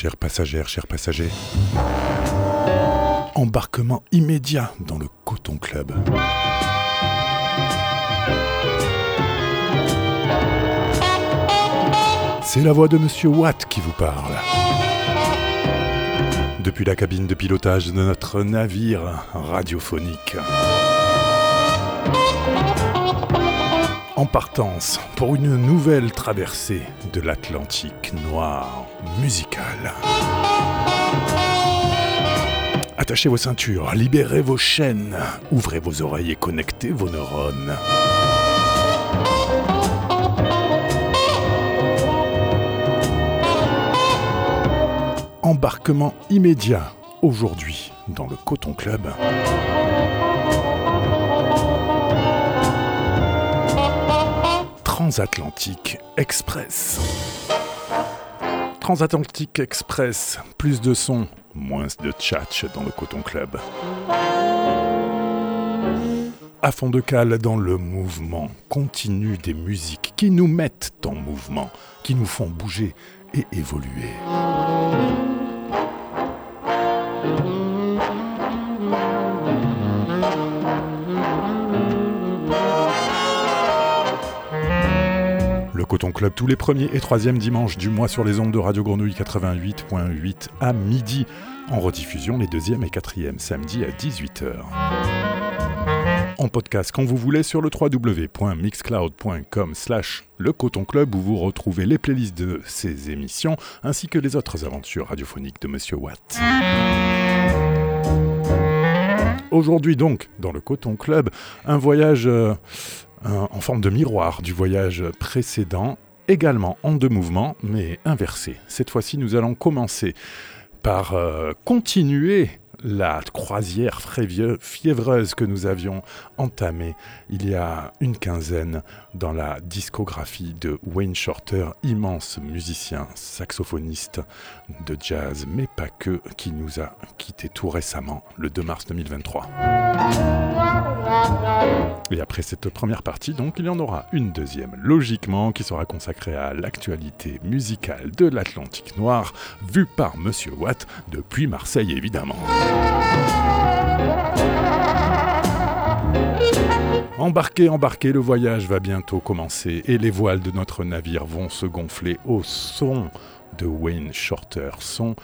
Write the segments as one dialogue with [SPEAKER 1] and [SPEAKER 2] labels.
[SPEAKER 1] Chers passagères, chers passagers, embarquement immédiat dans le Coton Club. C'est la voix de Monsieur Watt qui vous parle. Depuis la cabine de pilotage de notre navire radiophonique. En partance pour une nouvelle traversée de l'Atlantique noir musical. Attachez vos ceintures, libérez vos chaînes, ouvrez vos oreilles et connectez vos neurones. Embarquement immédiat aujourd'hui dans le Coton Club. Transatlantique Express. Transatlantique Express, plus de son, moins de tchatch dans le Coton Club. À fond de cale dans le mouvement continu des musiques qui nous mettent en mouvement, qui nous font bouger et évoluer. Coton Club tous les premiers et troisièmes dimanches du mois sur les ondes de Radio Grenouille 88.8 à midi. En rediffusion les deuxièmes et quatrièmes samedis à 18h. En podcast quand vous voulez sur le www.mixcloud.com slash le Coton Club où vous retrouvez les playlists de ces émissions ainsi que les autres aventures radiophoniques de Monsieur Watt. Aujourd'hui donc, dans le Coton Club, un voyage euh, en forme de miroir du voyage précédent, également en deux mouvements, mais inversé. Cette fois-ci, nous allons commencer par euh, continuer la croisière fiévreuse que nous avions entamée il y a une quinzaine dans la discographie de Wayne Shorter, immense musicien, saxophoniste de jazz, mais pas que, qui nous a quitté tout récemment, le 2 mars 2023. Et après cette première partie, donc, il y en aura une deuxième, logiquement, qui sera consacrée à l'actualité musicale de l'Atlantique Noir, vue par Monsieur Watt depuis Marseille, évidemment. Embarquez, embarquez, le voyage va bientôt commencer et les voiles de notre navire vont se gonfler au son de Wayne Shorter, son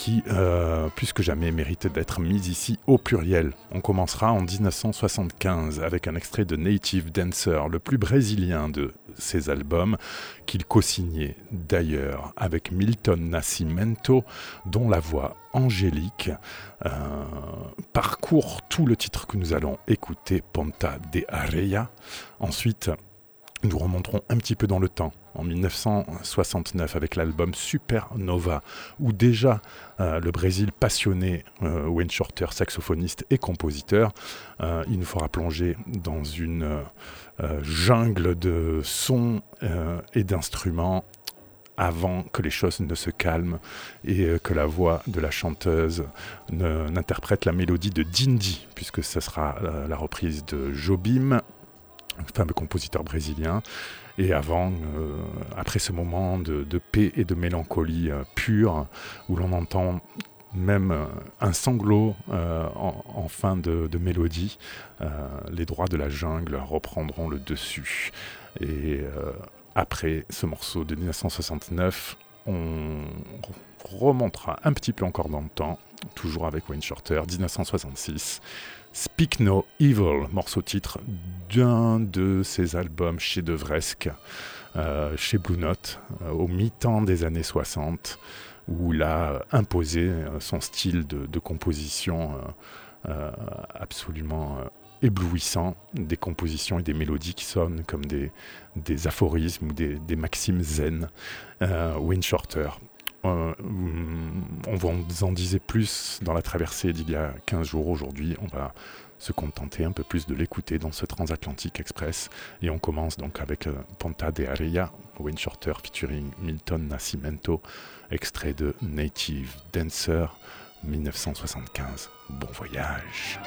[SPEAKER 1] qui, euh, plus que jamais, mérite d'être mis ici au pluriel. On commencera en 1975 avec un extrait de Native Dancer, le plus brésilien de ses albums, qu'il co-signait d'ailleurs avec Milton Nascimento, dont la voix angélique euh, parcourt tout le titre que nous allons écouter, Ponta de Areia. Ensuite, nous remonterons un petit peu dans le temps, en 1969, avec l'album Supernova, où déjà euh, le Brésil passionné euh, Wayne Shorter, saxophoniste et compositeur, euh, il nous fera plonger dans une jungle de sons et d'instruments avant que les choses ne se calment et que la voix de la chanteuse n'interprète la mélodie de Dindi, puisque ce sera la reprise de Jobim fameux compositeur brésilien. Et avant, euh, après ce moment de, paix et de mélancolie euh, pure, où l'on entend même euh, un sanglot en, fin de, mélodie, les droits de la jungle reprendront le dessus. Et après ce morceau de 1969, on remontera un petit peu encore dans le temps, toujours avec Wayne Shorter, 1966. Speak No Evil, morceau titre d'un de ses albums chez Devresque, euh, chez Blue Note, euh, au mi-temps des années 60, où il a imposé euh, son style de, composition absolument éblouissant, des compositions et des mélodies qui sonnent comme des, aphorismes ou des, des maximes zen. Wayne Shorter, euh, on vous en disait plus dans la traversée d'il y a 15 jours. Aujourd'hui, on va se contenter un peu plus de l'écouter dans ce transatlantique express. Et on commence donc avec euh, Ponta de Areia, Wayne Shorter featuring Milton Nascimento, extrait de Native Dancer 1975. Bon voyage!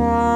[SPEAKER 2] Wow.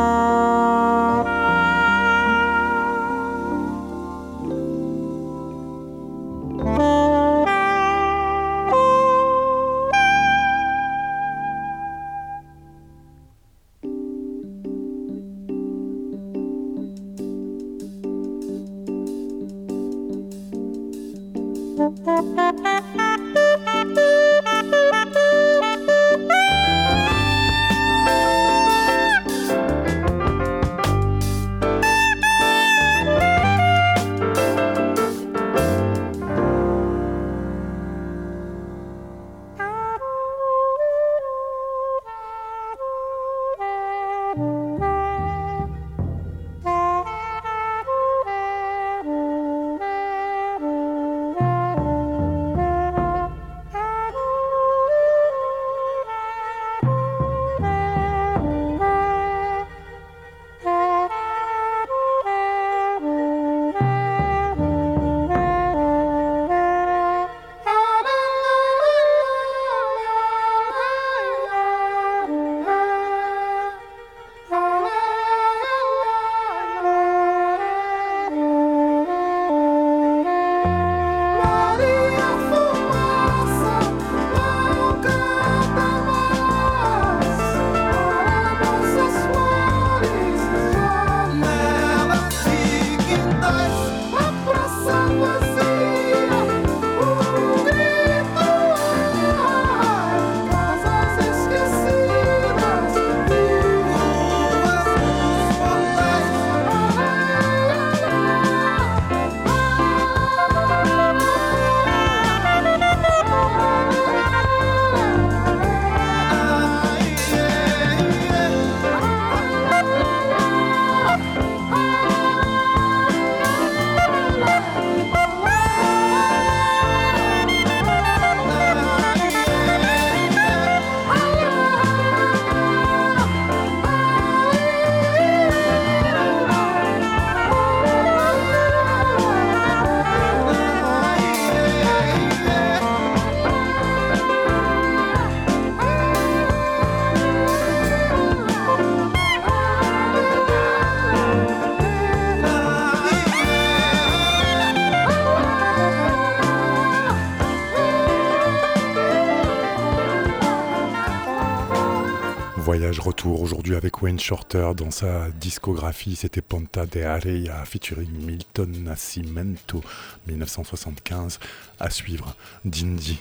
[SPEAKER 2] Shorter dans sa discographie. C'était Ponta de Areia featuring Milton Nascimento 1975. À suivre, Dindi,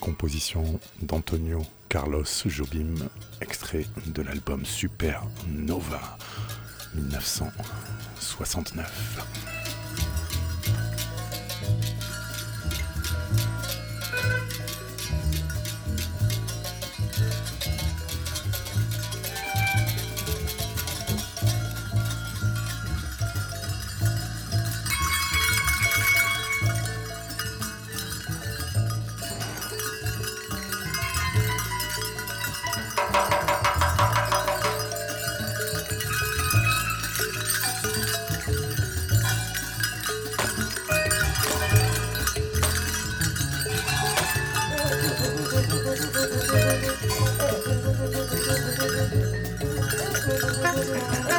[SPEAKER 2] composition d'Antonio Carlos Jobim, extrait de l'album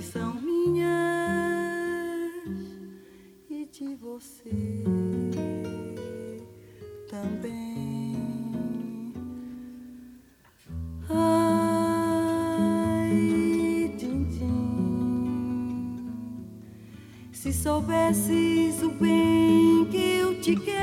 [SPEAKER 2] Super Nova 1969.
[SPEAKER 3] soubesses o bem que eu te quero,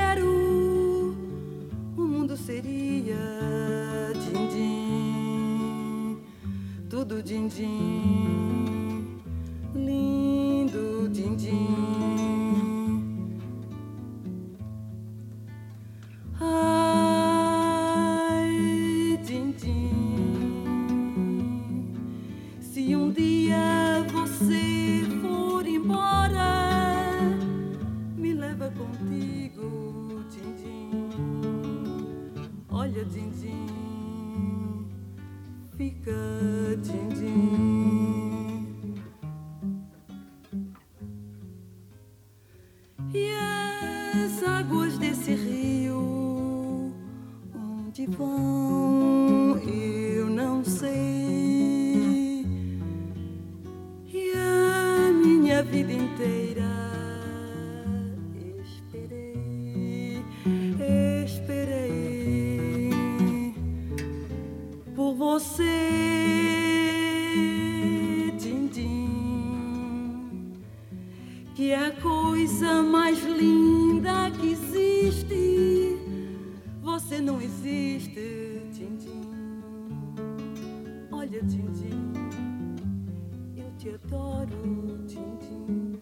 [SPEAKER 3] te adoro, Tintim.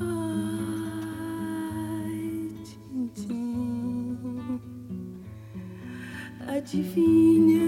[SPEAKER 3] Ai, Tintim, adivinha.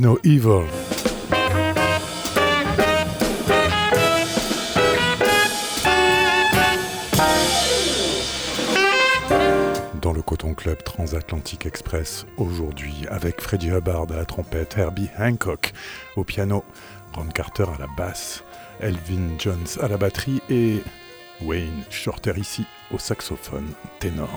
[SPEAKER 1] No evil. Dans le Coton Club Transatlantique Express, aujourd'hui, avec Freddie Hubbard à la trompette, Herbie Hancock au piano, Ron Carter à la basse, Elvin Jones à la batterie et Wayne Shorter ici au saxophone ténor.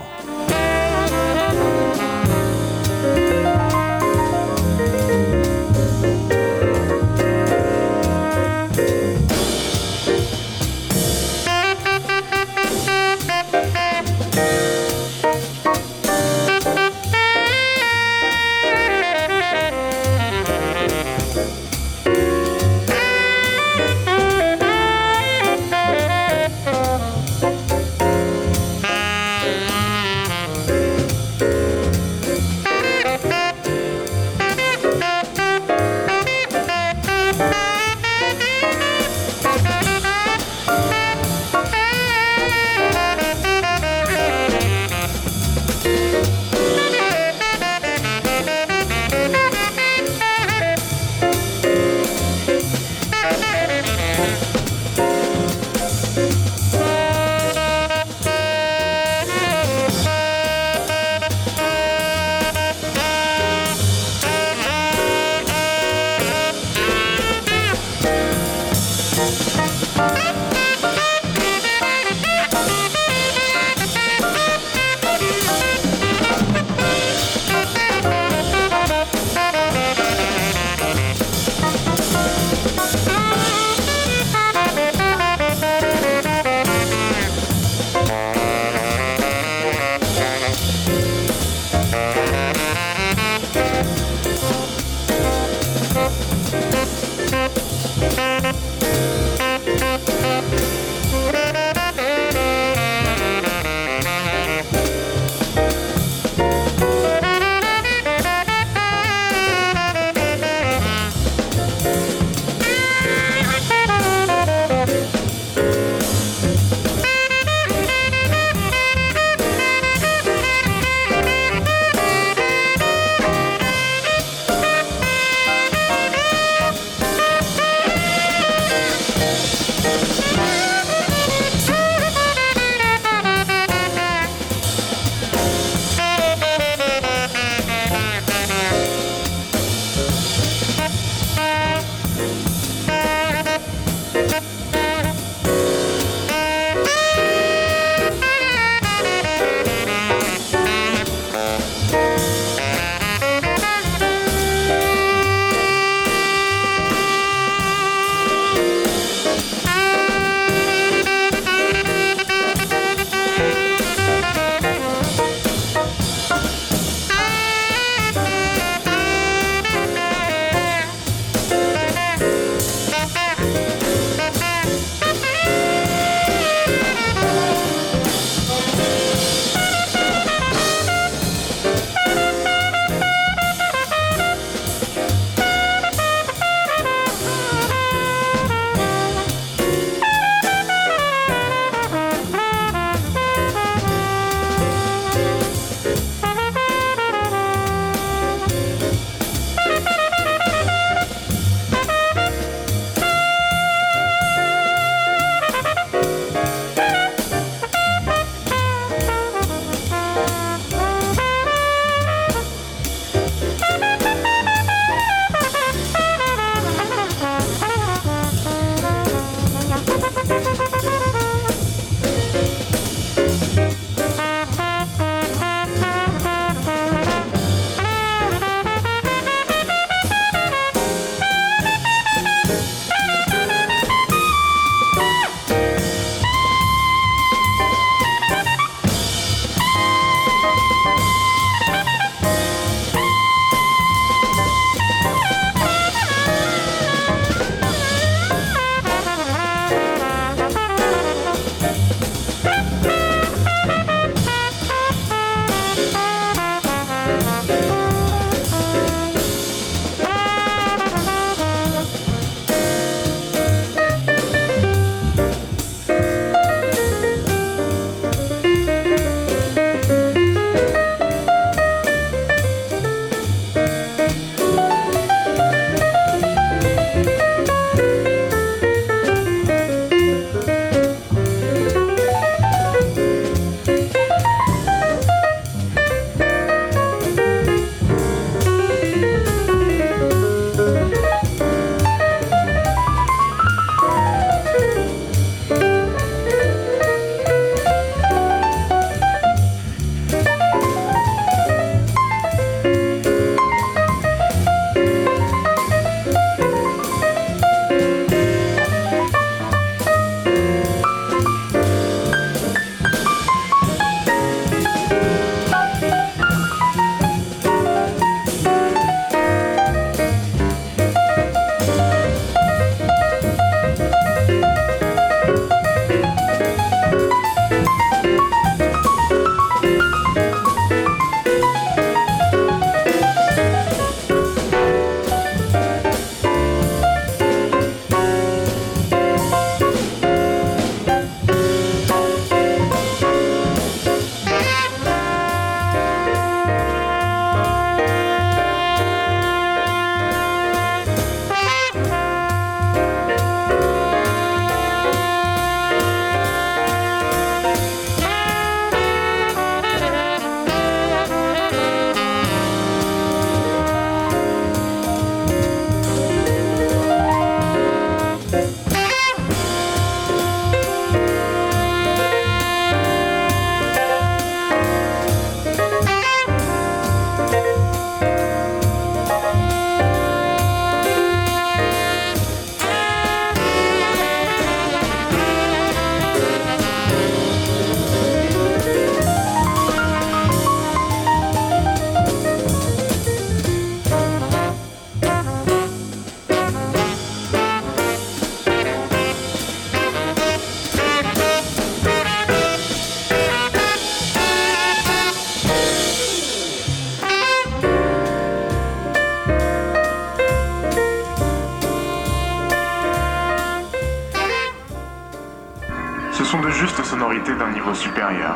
[SPEAKER 4] D'un niveau supérieur.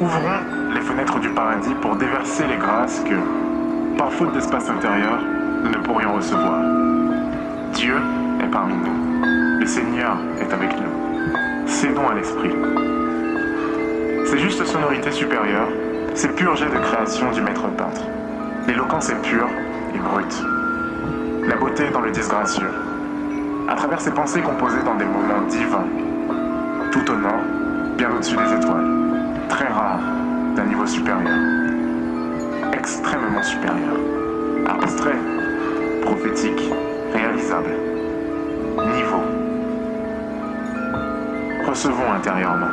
[SPEAKER 4] Ouvrons les fenêtres du paradis pour déverser les grâces que, par faute d'espace intérieur, nous ne pourrions recevoir. Dieu est parmi nous. Le Seigneur est avec nous. Cédons à l'Esprit. Ces justes sonorités supérieures, ces purs de création du maître peintre. L'éloquence est pure et brute. La beauté dans le disgracieux. À travers ces pensées composées dans des moments divins. Tout nord, bien au-dessus des étoiles. Très rare, d'un niveau supérieur. Extrêmement supérieur. Abstrait, prophétique, réalisable. Niveau. Recevons intérieurement.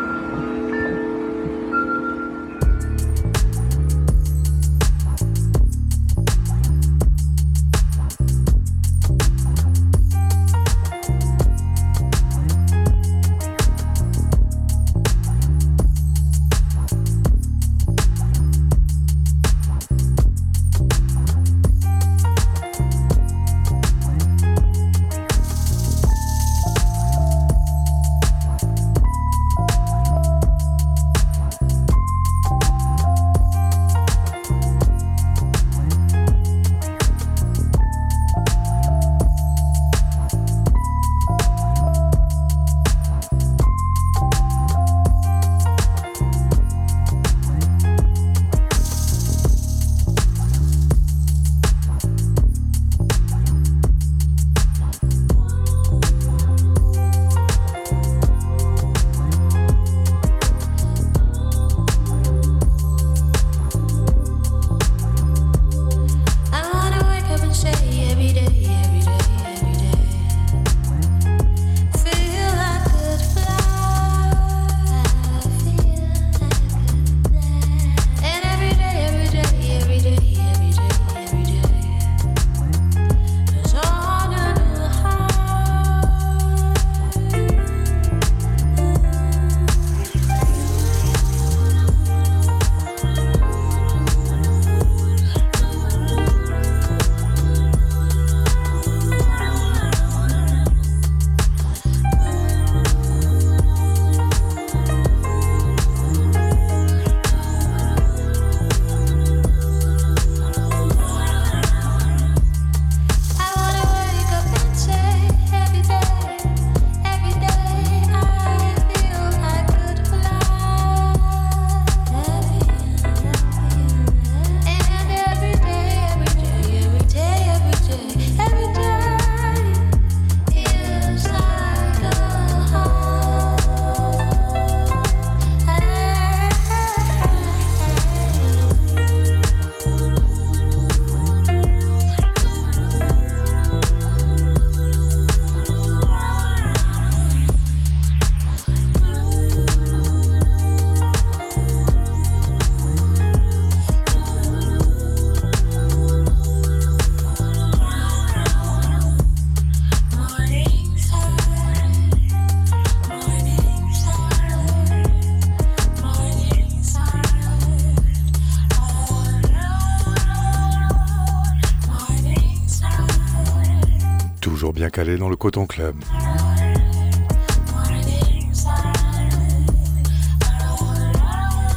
[SPEAKER 1] Dans le Coton Club.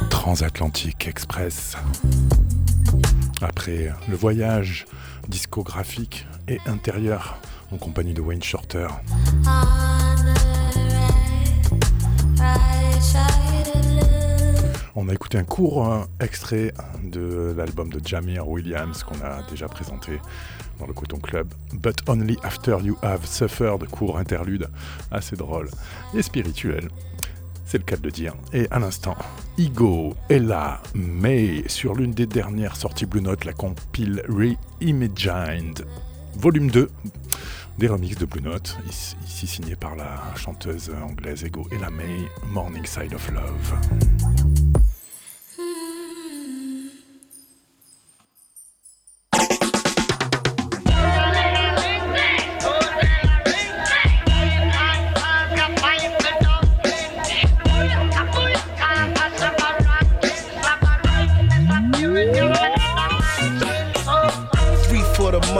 [SPEAKER 1] Transatlantique Express. Après le voyage discographique et intérieur en compagnie de Wayne Shorter. On a écouté un court euh, extrait de l'album de Jamir Williams qu'on a déjà présenté dans le Coton Club. But only after you have suffered, court interlude, assez drôle et spirituel. C'est le cas de le dire. Et à l'instant, Ego est là, mais sur l'une des dernières sorties Blue Note, la compile Reimagined, volume 2, des remixes de Blue Note, ici signé par la chanteuse anglaise Ego Ella May, Morning Side of Love.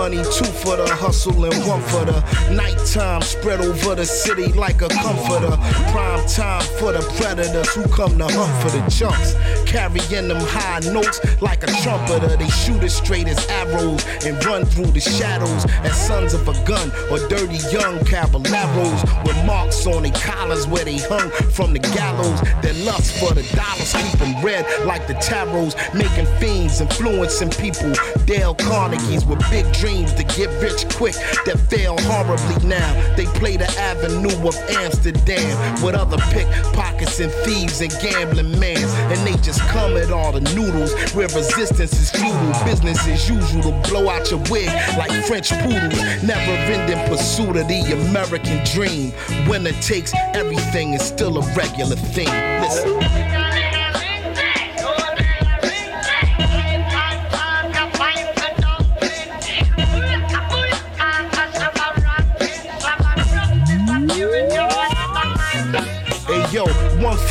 [SPEAKER 5] Money, two for the hustle and one for the nighttime. Spread over the city like a comforter. Prime time for the predators who come to hunt for the chunks. Carrying them high notes like a trumpeter. They shoot as straight as arrows and run through the shadows as sons of a gun or dirty young caballeros with marks on their collars where they hung from the gallows. Their lust for the dollars keep them red like the tarots, making fiends, influencing people. Dale Carnegie's with big dreams to get rich quick that fail horribly now. They play the avenue of Amsterdam with other pickpockets and thieves and gambling mans, and they just come at all the noodles where resistance is futile. Business as usual to blow out your wig like French poodles. Never ending pursuit of the American dream. Winner takes everything is still a regular thing. Listen.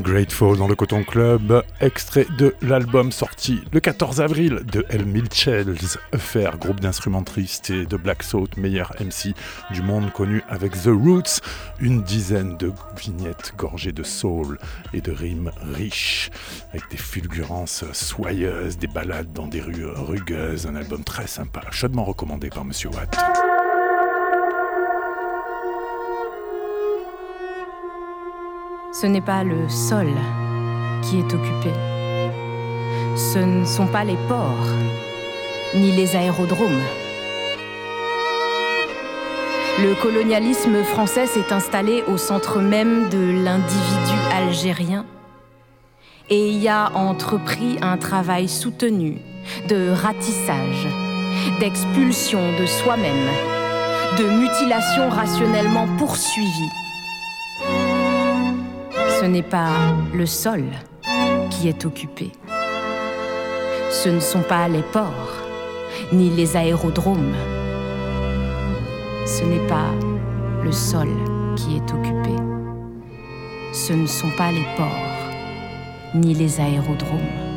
[SPEAKER 1] Grateful dans le Coton Club, extrait de l'album sorti le 14 avril de El Milchel's Affair, groupe d'instrumentistes et de Black Salt, meilleur MC du monde connu avec The Roots, une dizaine de vignettes gorgées de soul et de rimes riches, avec des fulgurances soyeuses, des balades dans des rues rugueuses, un album très sympa, chaudement recommandé par Monsieur Watt.
[SPEAKER 6] Ce n'est pas le sol qui est occupé. Ce ne sont pas les ports, ni les aérodromes. Le colonialisme français s'est installé au centre même de l'individu algérien et y a entrepris un travail soutenu de ratissage, d'expulsion de soi-même, de mutilation rationnellement poursuivie ce n'est pas le sol qui est occupé. Ce ne sont pas les ports, ni les aérodromes. Ce n'est pas le sol qui est occupé. Ce ne sont pas les ports, ni les aérodromes.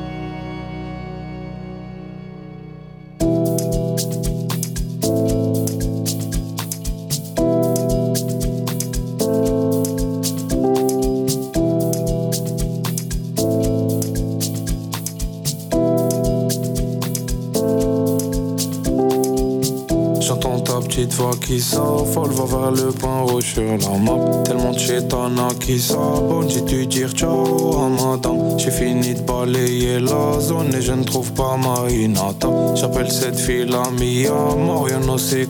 [SPEAKER 7] Qui s'affole va vers le point rouge sur la map. Tellement de chétana qui s'abonne J'ai dû dire ciao à madame J'ai fini de balayer la zone Et je ne trouve pas ma inata J'appelle cette fille la Mia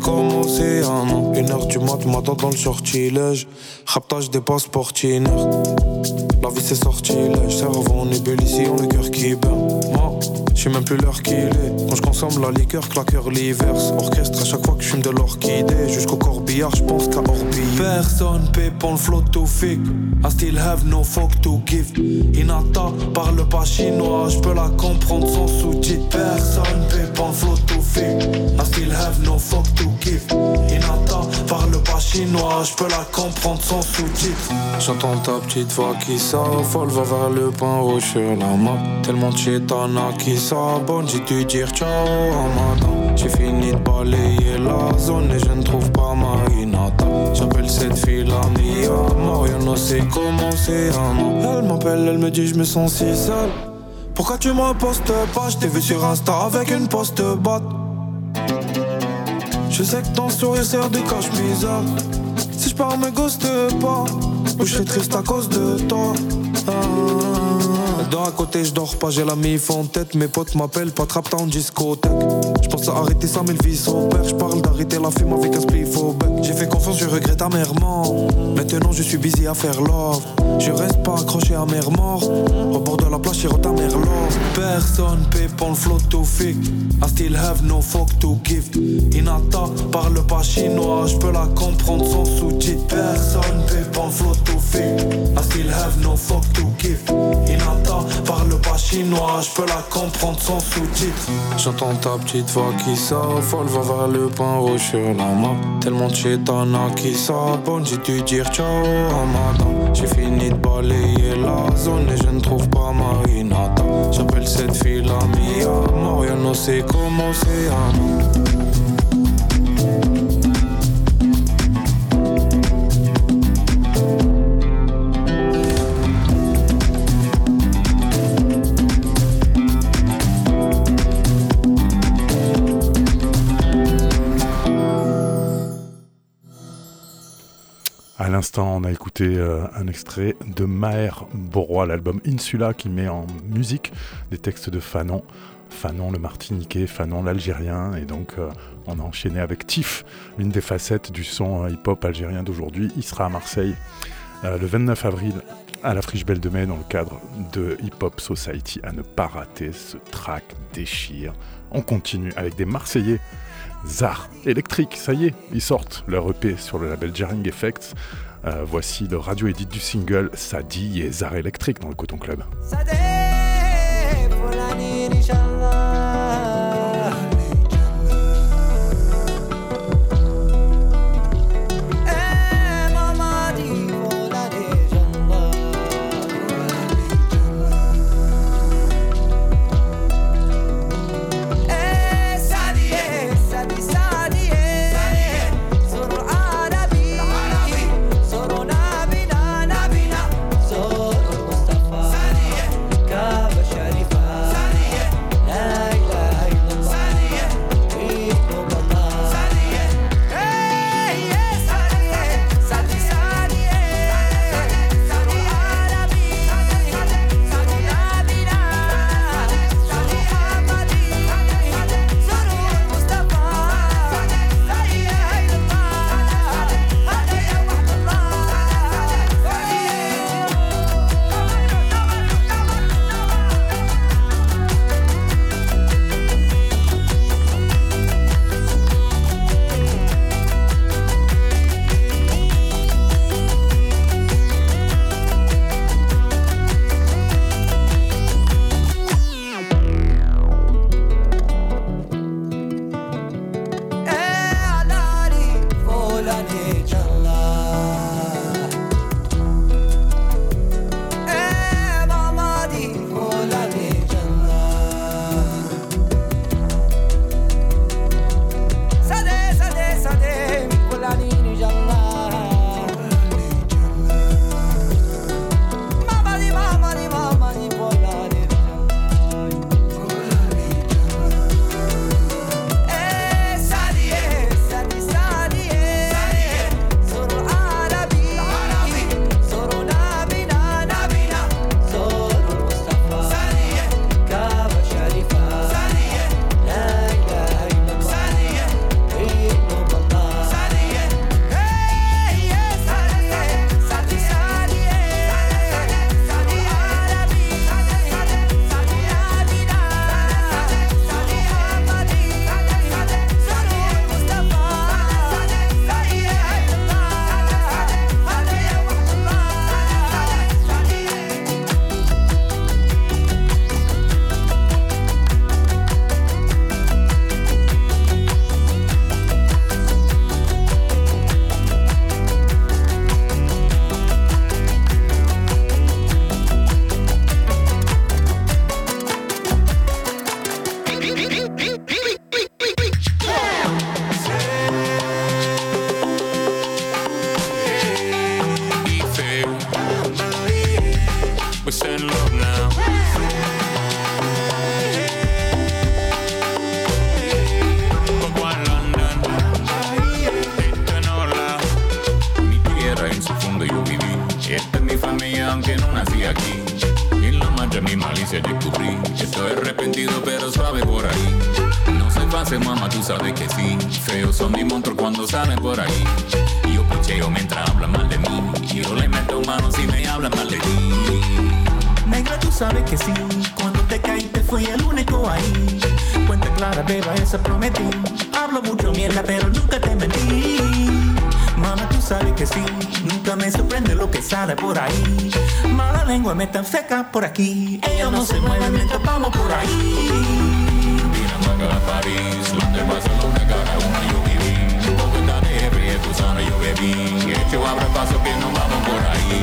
[SPEAKER 7] comment c'est un Une heure du mat, m'attend dans le sortilège. Raptage des passeports La vie c'est sortilège Cerveau en ébullition, le cœur qui bat je sais même plus l'heure qu'il est. Quand je consomme la liqueur, claqueur l'hiver. Orchestre à chaque fois que je fume de l'orchidée. Jusqu'au corbillard, je pense qu'à orbiller. Personne paie pour le flot to fake. I still have no fuck to give. Inata parle pas chinois, je peux la comprendre sans sous-titres. Je peux la comprendre sans sous-titres. J'entends ta petite voix qui s'affole, va vers le point rouge sur la map. Tellement de chétana qui s'abonne, j'ai dû dire ciao à madame. J'ai fini de balayer la zone et je ne trouve pas ma inata. J'appelle cette fille la Mia, Mariano sait comment c'est un Elle m'appelle, elle me dit je me sens si seul. Pourquoi tu me postes pas? Je t'ai vu sur Insta avec une poste batte. Je sais que ton sourire sert de cache-misère. Si je pars, me ghoste pas. Ou je triste à cause de toi. Ah. Dans à côté, je dors pas, j'ai la mif en tête. Mes potes m'appellent pas trap en discothèque. Je pense à arrêter ça, mais père. Je parle d'arrêter la fume avec un spliff au bec. J'ai fait confiance, je regrette amèrement. Maintenant, je suis busy à faire love. Je reste pas accroché à mer mort. Au bord de la plage, j'ai ta mère love. Personne paie pour le flot to fake. I still have no fuck to give. Inata parle pas chinois, je peux la comprendre sans sous-titres. Personne le flot to fake. I still have no fuck to give. Inata parle pas chinois, je peux la comprendre sans sous-titres. J'entends ta petite voix qui s'affole, va vers le point rouge sur la map. Tellement de chétana qui s'abonne, j'ai dû dire ciao à madame. J'ai fini de balayer la zone et je ne trouve pas Marinata. J'appelle cette fille la mia, Mario no sait comment c'est à
[SPEAKER 1] l'instant, on a écouté euh, un extrait de Maher Borroy, l'album Insula, qui met en musique des textes de Fanon. Fanon le Martiniquais, Fanon l'Algérien, et donc euh, on a enchaîné avec Tiff, l'une des facettes du son euh, hip-hop algérien d'aujourd'hui. Il sera à Marseille le 29 avril à la Friche Belle de Mai dans le cadre de Hip Hop Society. À ne pas rater, ce track déchire. On continue avec des Marseillais Zar électrique, ça y est, ils sortent leur EP sur le label Jarring Effects. Euh, voici le radio edit du single Sadi et Zar électrique dans le Coton Club.
[SPEAKER 8] Fácil, mamá, tú sabes que sí. Feos son mis monstruos cuando salen por ahí. Yo picheo mientras hablan mal de mí. Yo le meto mano si me hablan mal de ti.
[SPEAKER 9] Negra, tú sabes que sí. Cuando te caíste fui el único ahí. Cuenta clara, beba, esa prometí. Hablo mucho mierda, pero nunca te mentí. Mamá, tú sabes que sí. Nunca me sorprende lo que sale por ahí. Mala lengua me tan seca por aquí. Ellos no se mueven mientras vamos por ahí.
[SPEAKER 8] Málaga, París, Londres, Barcelona, una yo viví. Bogotá, de tú sabes yo bebí. Hecho abre paso que nos vamos por ahí.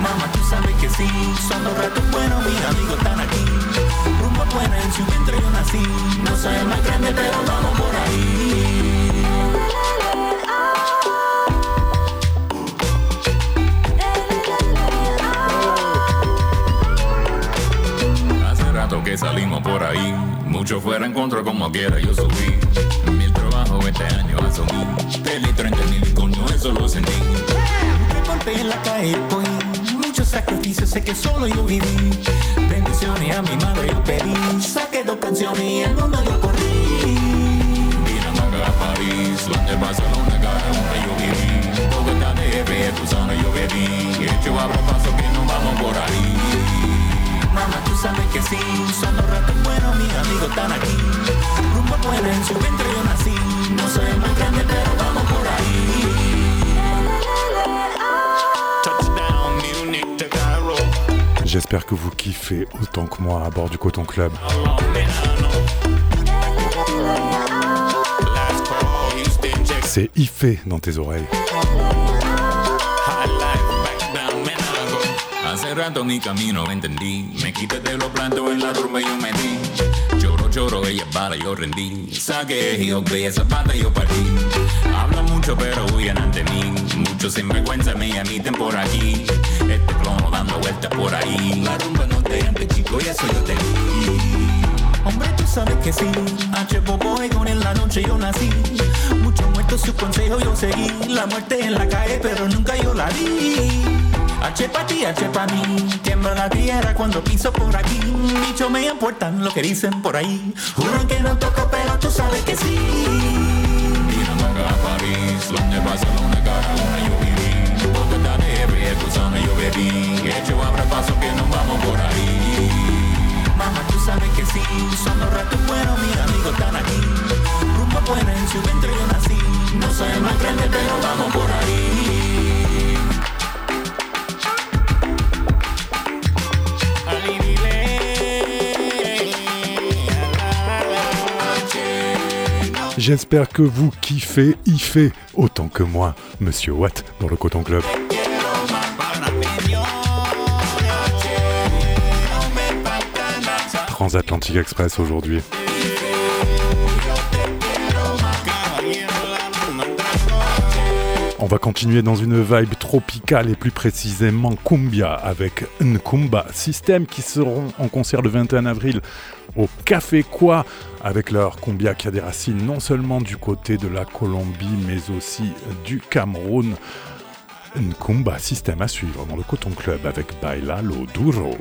[SPEAKER 9] Mamá, tú sabes que sí, son los ratos buenos, mis amigos están aquí. Rumbo buena en su vientre yo nací. No soy el más grande, pero vamos por ahí.
[SPEAKER 8] Que salimos por ahí. Mucho fuera en contra como quiera yo subí. Mil trabajo este año asumí. Peli 30 mil y coño, eso lo sentí.
[SPEAKER 9] Me golpeé en la calle, pues muchos sacrificios sé que solo yo viví. Bendiciones a mi madre yo pedí. Saqué dos canciones y el mundo yo corrí.
[SPEAKER 8] Málaga, París, Londres, Barcelona, cada una yo viví. Bogotá, de tú sabes yo bebí. Hecho abre paso que nos vamos por ahí.
[SPEAKER 9] Mamá, tú sabes que sí, son los ratos buenos, mis amigos están aquí. Rumbo buena en su vientre yo nací. No soy el más grande, pero vamos por ahí.
[SPEAKER 8] Touchdown, Munich to Cairo.
[SPEAKER 1] J'espère que vous kiffez autant que moi à bord du Coton Club. C'est Ifé dans tes oreilles.
[SPEAKER 8] Rato mi camino entendí. Me quité de los plantos en la y yo me di. Lloro, lloro, ella para, yo rendí. Saqué y obvié esa pata yo partí. Habla mucho, pero huyen ante mí. Muchos sinvergüenza me emiten por aquí. Este clono dando vueltas por ahí. La rumba no te ante, chico, y eso yo te di.
[SPEAKER 9] Hombre, tú sabes que sí. H. Boboy con en la noche yo nací. Muchos muertos su consejo yo seguí. La muerte en la calle, pero nunca yo la vi. H pa' ti, H pa' mí. Tiembla la tierra cuando piso por aquí. Bicho me importan lo que dicen por ahí. Juran que no toco, pero tú sabes que sí.
[SPEAKER 8] Mira, Málaga, París, Londres, Barcelona, cada una yo viví. Bogotá, de tú sabes yo bebí. Hecho abre paso que nos vamos por ahí.
[SPEAKER 9] Mamá, tú sabes que sí. Son los ratos buenos, mis amigos están aquí. Rumbo buena en su vientre yo nací. No soy el más grande, pero vamos por ahí.
[SPEAKER 1] J'espère que vous kiffez Ifé autant que moi, Monsieur Watt, dans le Coton Club. Transatlantique Express aujourd'hui. On va continuer dans une vibe tropicale et plus précisément cumbia avec Nkumba System qui seront en concert le 21 avril au Café Quoi avec leur cumbia qui a des racines non seulement du côté de la Colombie mais aussi du Cameroun. Nkumba System à suivre dans le Coton Club avec Baila Lo Duro.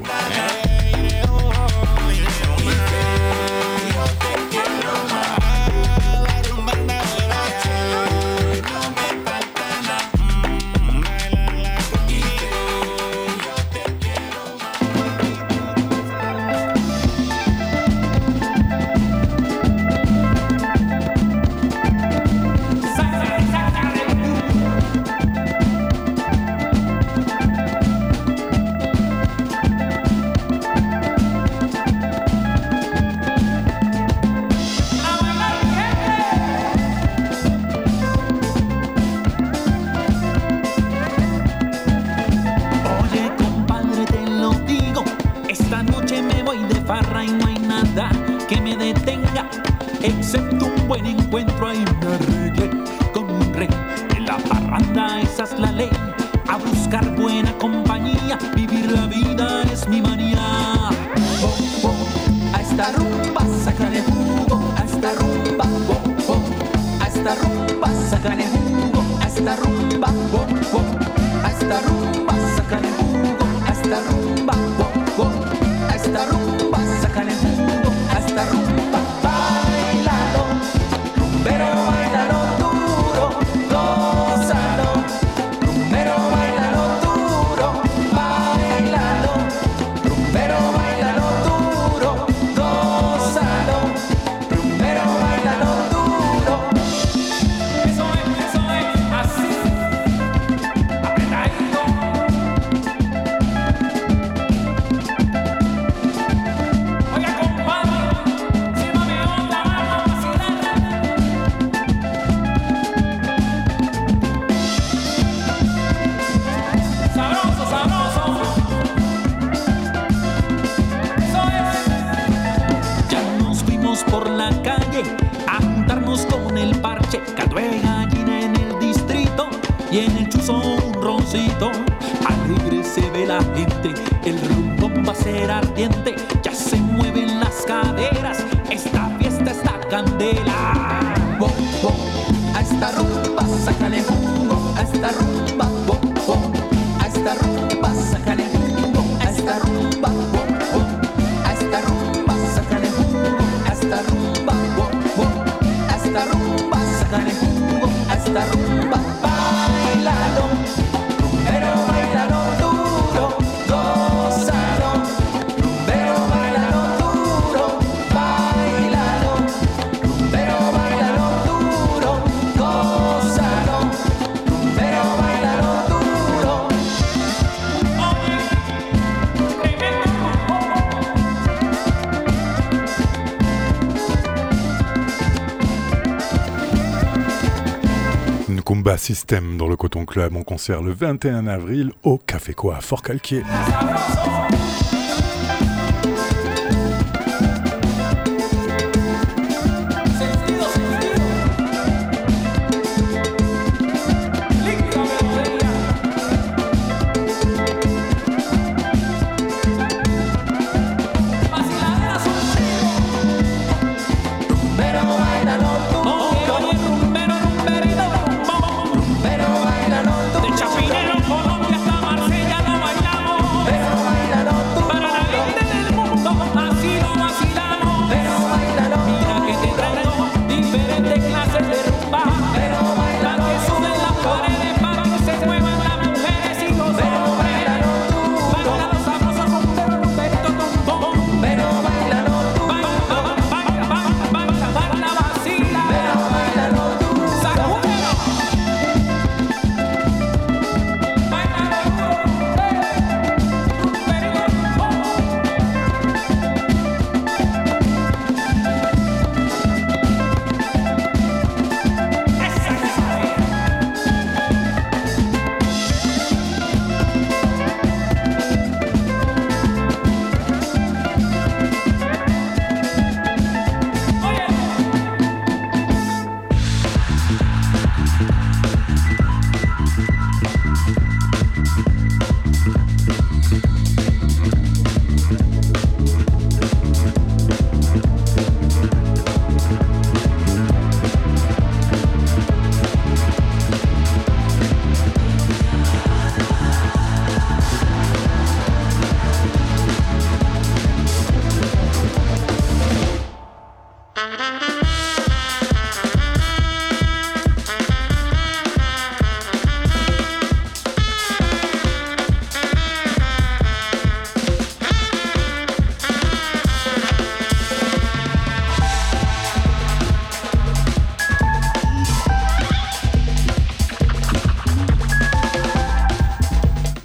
[SPEAKER 10] System dans le Coton Club en concert le 21 avril au Café Quoi à Fort-Calquier.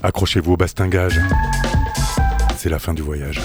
[SPEAKER 10] Accrochez-vous au bastingage. C'est la fin du voyage.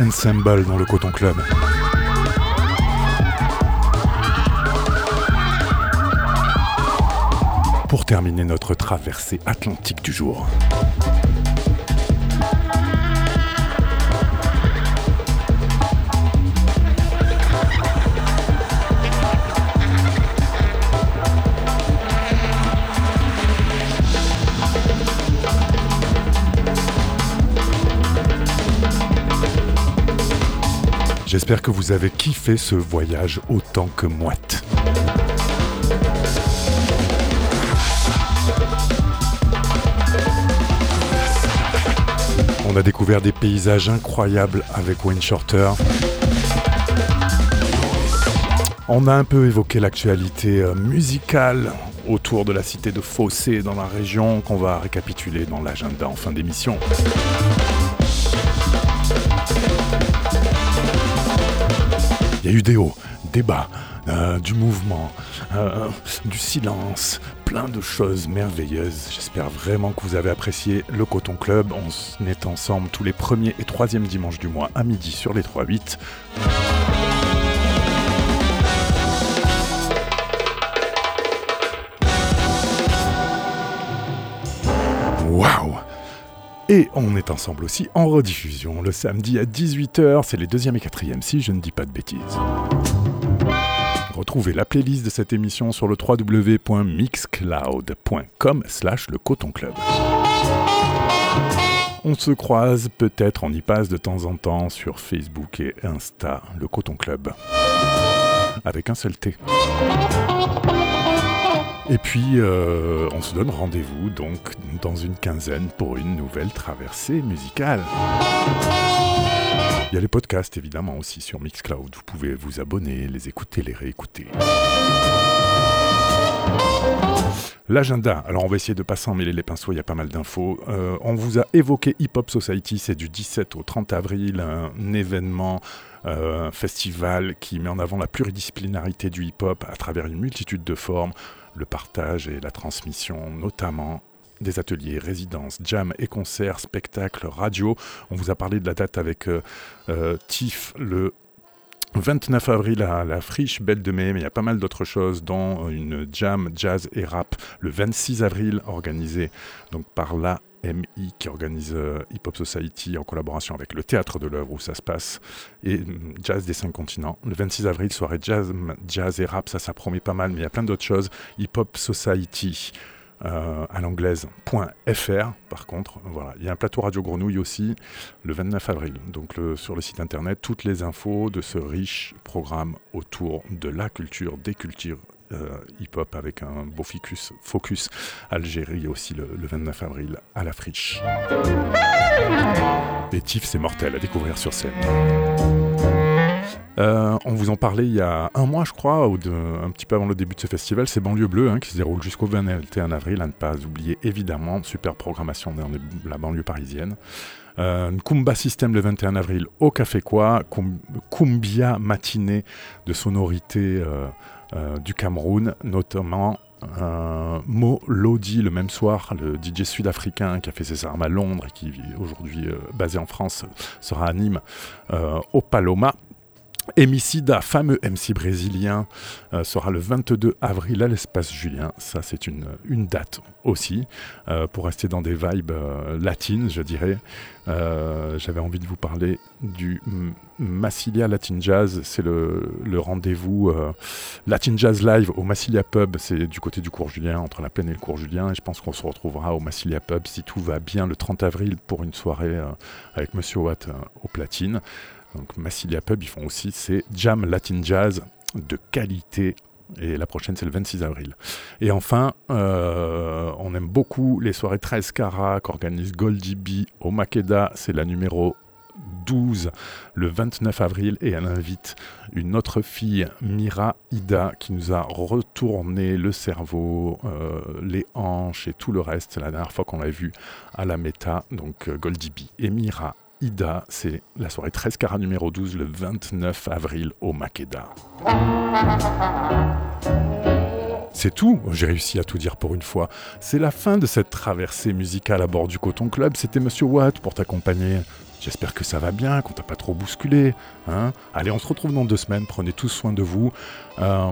[SPEAKER 10] Ensemble dans le Coton Club. Pour terminer notre traversée atlantique du jour.
[SPEAKER 1] J'espère que vous avez kiffé ce voyage autant que moite. On a découvert des paysages incroyables avec Wayne Shorter. On a un peu évoqué l'actualité euh, musicale autour de la cité de Fossé dans la région qu'on va récapituler dans l'agenda en fin d'émission. Il y a eu des hauts, des bas, euh, du mouvement, euh, du silence, plein de choses merveilleuses. J'espère vraiment que vous avez apprécié le Coton Club. On est ensemble tous les premiers et troisièmes dimanches du mois à midi sur les 3-8. Et on est ensemble aussi en rediffusion le samedi à 18h, c'est les deuxième et quatrième si je ne dis pas de bêtises. Retrouvez la playlist de cette émission sur le www.mixcloud.com slash le coton club. On se croise, peut-être on y passe de temps en temps sur Facebook et Insta, le Coton Club. Avec un seul T. Et puis, euh, on se donne rendez-vous donc dans une quinzaine pour une nouvelle traversée musicale. Il y a les podcasts évidemment aussi sur Mixcloud. Vous pouvez vous abonner, les écouter, les réécouter. L'agenda, alors on va essayer de pas s'en mêler les pinceaux, il y a pas mal d'infos. Euh, on vous a évoqué Hip Hop Society, c'est du 17 au 30 avril, un événement, euh, un festival qui met en avant la pluridisciplinarité du hip-hop à travers une multitude de formes, le partage et la transmission notamment des ateliers, résidences, jams et concerts, spectacles, radio. On vous a parlé de la date avec euh, euh, TIFF le 29 avril à la Friche Belle de Mai, mais il y a pas mal d'autres choses, dont une jam, jazz et rap le 26 avril, organisé donc par la MI qui organise euh, Hip Hop Society en collaboration avec le Théâtre de l'œuvre où ça se passe et mm, Jazz des cinq continents. Le 26 avril, soirée jazz, jazz et rap, ça, ça promet pas mal, mais il y a plein d'autres choses. Hip Hop Society. Euh, à l'anglaise.fr par contre voilà il y a un plateau radio grenouille aussi le 29 avril donc sur le site internet toutes les infos de ce riche programme autour de la culture des cultures euh, hip-hop avec un beau ficus, focus Algérie aussi le, le 29 avril à la friche. Et Tiff, c'est mortel à découvrir sur scène. Euh, on vous en parlait il y a un mois, je crois, ou de- un petit peu avant le début de ce festival. C'est Banlieue Bleue hein, qui se déroule jusqu'au 21 avril, à ne pas oublier évidemment. Super programmation dans la banlieue parisienne. Euh, Kumba System le 21 avril au Café Quoi. Kum- Kumbia matinée de sonorité euh, euh, du Cameroun, notamment euh, Mo Lodi le même soir, le DJ sud-africain qui a fait ses armes à Londres et qui aujourd'hui euh, basé en France, sera à Nîmes au Paloma. Emicida, fameux MC brésilien, euh, sera le 22 avril à l'espace Julien. Ça, c'est une, date aussi, euh, pour rester dans des vibes euh, latines, je dirais. J'avais envie de vous parler du Massilia Latin Jazz. C'est le, rendez-vous Latin Jazz Live au Massilia Pub. C'est du côté du cours Julien, entre la plaine et le cours Julien. Et je pense qu'on se retrouvera au Massilia Pub, si tout va bien, le 30 avril pour une soirée avec Monsieur Watt au platine. Donc Massilia Pub, ils font aussi ces Jam Latin Jazz de qualité. Et la prochaine, c'est le 26 avril. Et enfin, euh, on aime beaucoup les soirées 13 carats qu'organise Goldie B au Makeda. C'est la numéro 12 le 29 avril et elle invite une autre fille, Mira Ida, qui nous a retourné le cerveau, euh, les hanches et tout le reste. La dernière fois qu'on l'a vue à la méta. Donc euh, Goldie B et Mira Ida, c'est la soirée 13 carats numéro 12 le 29 avril au Makeda. C'est tout, j'ai réussi à tout dire pour une fois. C'est la fin de cette traversée musicale à bord du Coton Club. C'était Monsieur Watt pour t'accompagner. J'espère que ça va bien, qu'on t'a pas trop bousculé. Hein Allez, on se retrouve dans deux semaines. Prenez tous soin de vous. Euh,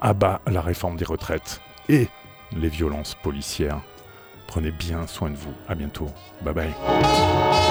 [SPEAKER 1] à bas la réforme des retraites et les violences policières. Prenez bien soin de vous. À bientôt. Bye bye.